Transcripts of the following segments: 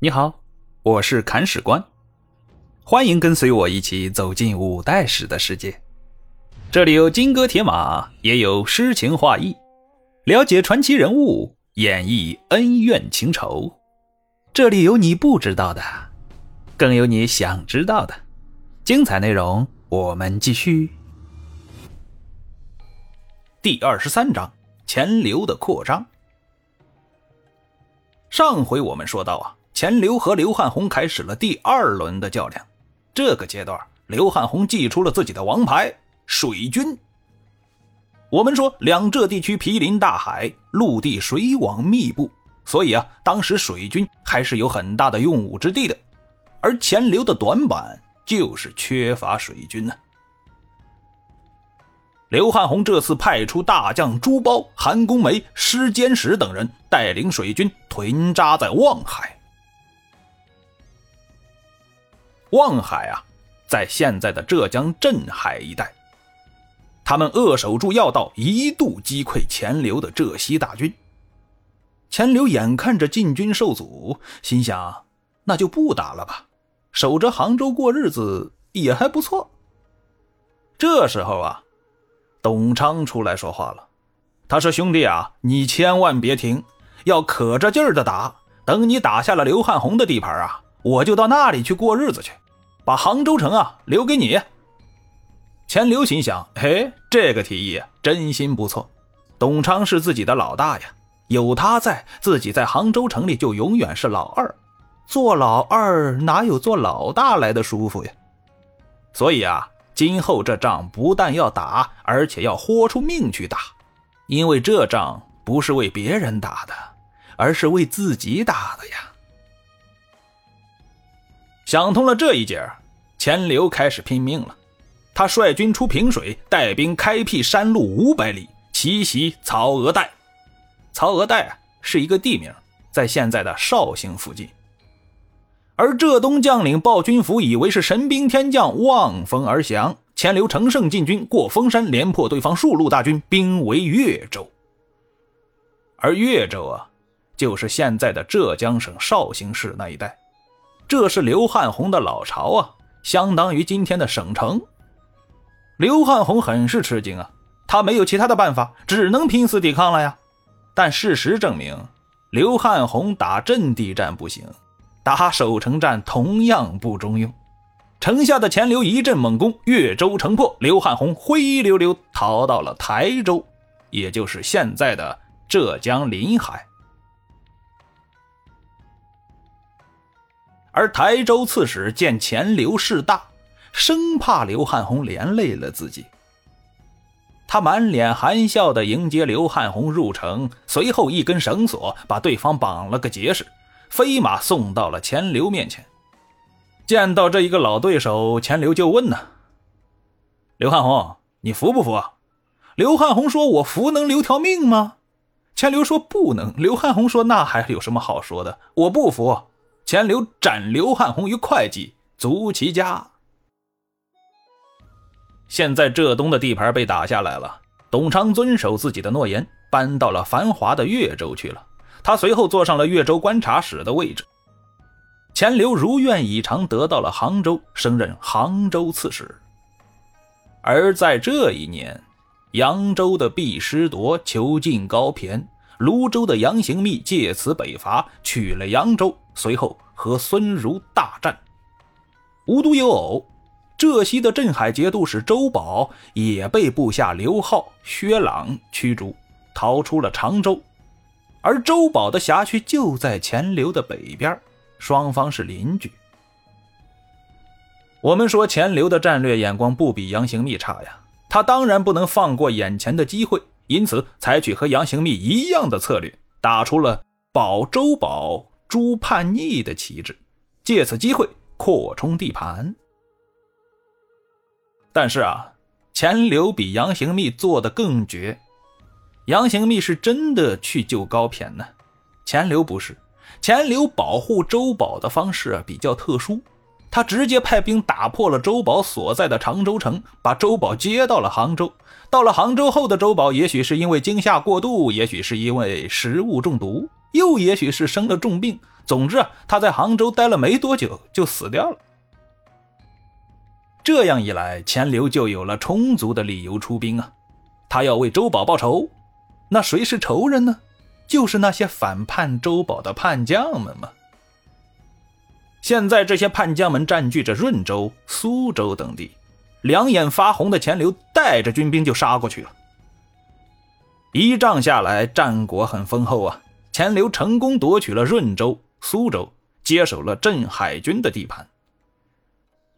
你好，我是砍史官，欢迎跟随我一起走进五代史的世界。这里有金戈铁马，也有诗情画意，了解传奇人物，演绎恩怨情仇。这里有你不知道的，更有你想知道的。精彩内容，我们继续。第二十三章：钱流的扩张。上回我们说到啊。钱镠和刘汉宏开始了第二轮的较量。这个阶段，刘汉宏祭出了自己的王牌水军。我们说，两浙地区毗邻大海，陆地水网密布，所以啊，当时水军还是有很大的用武之地的。而钱镠的短板就是缺乏水军呢。刘汉宏这次派出大将朱褒、韩公梅、施坚石等人，带领水军屯扎在望海。望海啊，在现在的浙江镇海一带，他们扼守住要道，一度击溃钱镠的浙西大军。钱镠眼看着进军受阻，心想：那就不打了吧，守着杭州过日子也还不错。这时候啊，董昌出来说话了，他说：“兄弟啊，你千万别停，要可着劲儿的打。等你打下了刘汉宏的地盘啊。”我就到那里去过日子去，把杭州城啊留给你。钱刘心想：嘿，这个提议真心不错。董昌是自己的老大呀，有他在，自己在杭州城里就永远是老二。做老二哪有做老大来的舒服呀？所以啊，今后这仗不但要打，而且要豁出命去打，因为这仗不是为别人打的，而是为自己打的呀。想通了这一节，钱镠开始拼命了。他率军出平水，带兵开辟山路五百里，奇袭曹娥岱。曹娥岱啊，是一个地名，在现在的绍兴附近。而浙东将领鲍君福以为是神兵天降，望风而降。钱镠乘胜进军，过封山，连破对方数路大军，兵围越州。而越州啊，就是现在的浙江省绍兴市那一带。这是刘汉宏的老巢啊，相当于今天的省城。刘汉宏很是吃惊啊，他没有其他的办法，只能拼死抵抗了呀。但事实证明，刘汉宏打阵地战不行，打守城战同样不中用。城下的钱镠一阵猛攻，越州城破，刘汉宏灰溜溜逃到了台州，也就是现在的浙江临海。而台州刺史见钱镠势大，生怕刘汉宏连累了自己，他满脸含笑地迎接刘汉宏入城，随后一根绳索把对方绑了个结实，飞马送到了钱镠面前。见到这一个老对手，钱镠就问呢：“刘汉宏，你服不服？”啊？”刘汉宏说：“我服能留条命吗？”钱镠说：“不能。”刘汉宏说：“那还有什么好说的？我不服。”钱镠斩刘汉宏于会稽，族其家。现在浙东的地盘被打下来了，董昌遵守自己的诺言，搬到了繁华的越州去了。他随后坐上了越州观察使的位置。钱镠如愿以偿得到了杭州，升任杭州刺史。而在这一年，扬州的毕师铎囚禁高骈。泸州的杨行密借此北伐，取了扬州，随后和孙儒大战。无独有偶，浙西的镇海节度使周保也被部下刘浩、薛朗驱逐，逃出了常州。而周保的辖区就在钱镠的北边，双方是邻居。我们说钱镠的战略眼光不比杨行密差呀，他当然不能放过眼前的机会。因此，采取和杨行密一样的策略，打出了保周保、诛叛逆的旗帜，借此机会扩充地盘。但是啊，钱镠比杨行密做的更绝。杨行密是真的去救高骈呢，钱镠不是。钱镠保护周保的方式啊比较特殊，他直接派兵打破了周宝所在的常州城，把周宝接到了杭州。到了杭州后的周宝，也许是因为惊吓过度，也许是因为食物中毒，又也许是生了重病。总之啊，他在杭州待了没多久就死掉了。这样一来，钱镠就有了充足的理由出兵啊，他要为周宝报仇。那谁是仇人呢？就是那些反叛周宝的叛将们嘛。现在这些叛将们占据着润州、苏州等地，两眼发红的钱镠带着军兵就杀过去了。一仗下来，战果很丰厚啊，钱镠成功夺取了润州。苏州接手了镇海军的地盘。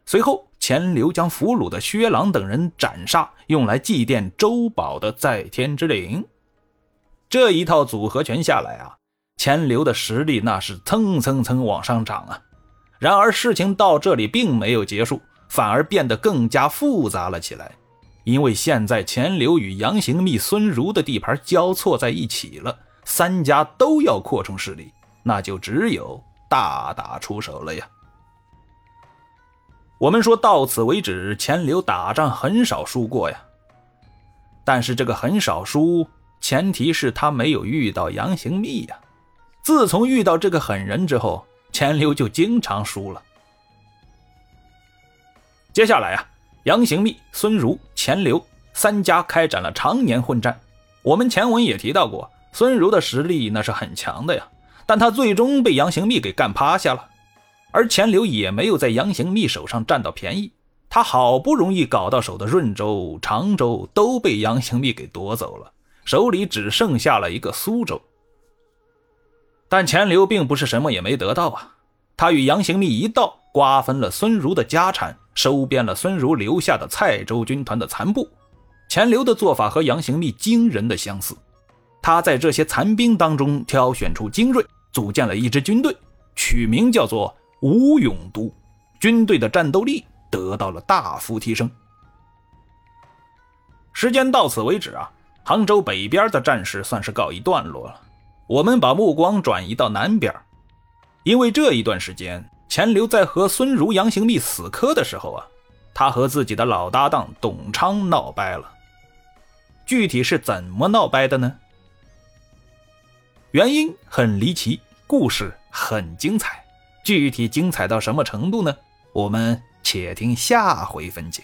随后，钱镠将俘虏的薛朗等人斩杀，用来祭奠周宝的在天之灵。这一套组合拳下来啊，钱镠的实力那是蹭蹭蹭往上涨啊。然而，事情到这里并没有结束，反而变得更加复杂了起来。因为现在钱镠与杨行密、孙儒的地盘交错在一起了，三家都要扩充势力。那就只有大打出手了呀！我们说到此为止，钱镠打仗很少输过呀。但是这个很少输，前提是他没有遇到杨行密呀。自从遇到这个狠人之后，钱镠就经常输了。接下来啊，杨行密、孙儒、钱镠三家开展了常年混战。我们前文也提到过，孙儒的实力那是很强的呀。但他最终被杨行密给干趴下了，而钱镠也没有在杨行密手上占到便宜。他好不容易搞到手的润州、常州都被杨行密给夺走了，手里只剩下了一个苏州。但钱镠并不是什么也没得到啊，他与杨行密一道瓜分了孙儒的家产，收编了孙儒留下的蔡州军团的残部。钱镠的做法和杨行密惊人的相似，他在这些残兵当中挑选出精锐。组建了一支军队，取名叫做吴勇都，军队的战斗力得到了大幅提升。时间到此为止啊，杭州北边的战事算是告一段落了。我们把目光转移到南边，因为这一段时间，钱镠在和孙儒、杨行密死磕的时候啊，他和自己的老搭档董昌闹掰了。具体是怎么闹掰的呢？原因很离奇，故事很精彩，具体精彩到什么程度呢？我们且听下回分解。